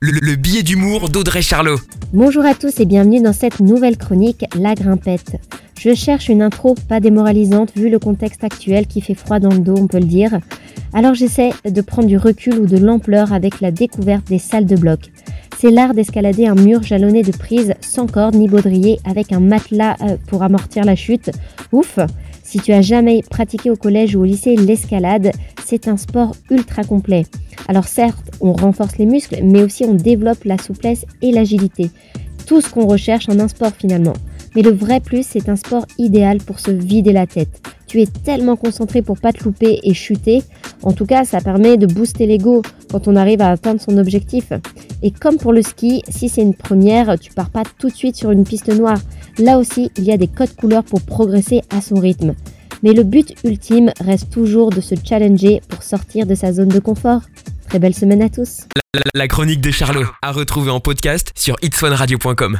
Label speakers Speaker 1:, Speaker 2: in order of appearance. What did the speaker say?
Speaker 1: le, le billet d'humour d'Audrey Charlot.
Speaker 2: Bonjour à tous et bienvenue dans cette nouvelle chronique La Grimpette. Je cherche une intro pas démoralisante vu le contexte actuel qui fait froid dans le dos, on peut le dire. Alors j'essaie de prendre du recul ou de l'ampleur avec la découverte des salles de bloc. C'est l'art d'escalader un mur jalonné de prises sans corde ni baudrier avec un matelas euh, pour amortir la chute. Ouf Si tu as jamais pratiqué au collège ou au lycée l'escalade, c'est un sport ultra complet. Alors certes, on renforce les muscles, mais aussi on développe la souplesse et l'agilité. Tout ce qu'on recherche en un sport finalement. Mais le vrai plus, c'est un sport idéal pour se vider la tête. Tu es tellement concentré pour pas te louper et chuter. En tout cas, ça permet de booster l'ego quand on arrive à atteindre son objectif. Et comme pour le ski, si c'est une première, tu pars pas tout de suite sur une piste noire. Là aussi, il y a des codes couleurs pour progresser à son rythme. Mais le but ultime reste toujours de se challenger pour sortir de sa zone de confort. Très belle semaine à tous.
Speaker 1: La, chronique de Charlot, à retrouver en podcast sur itswanradio.com.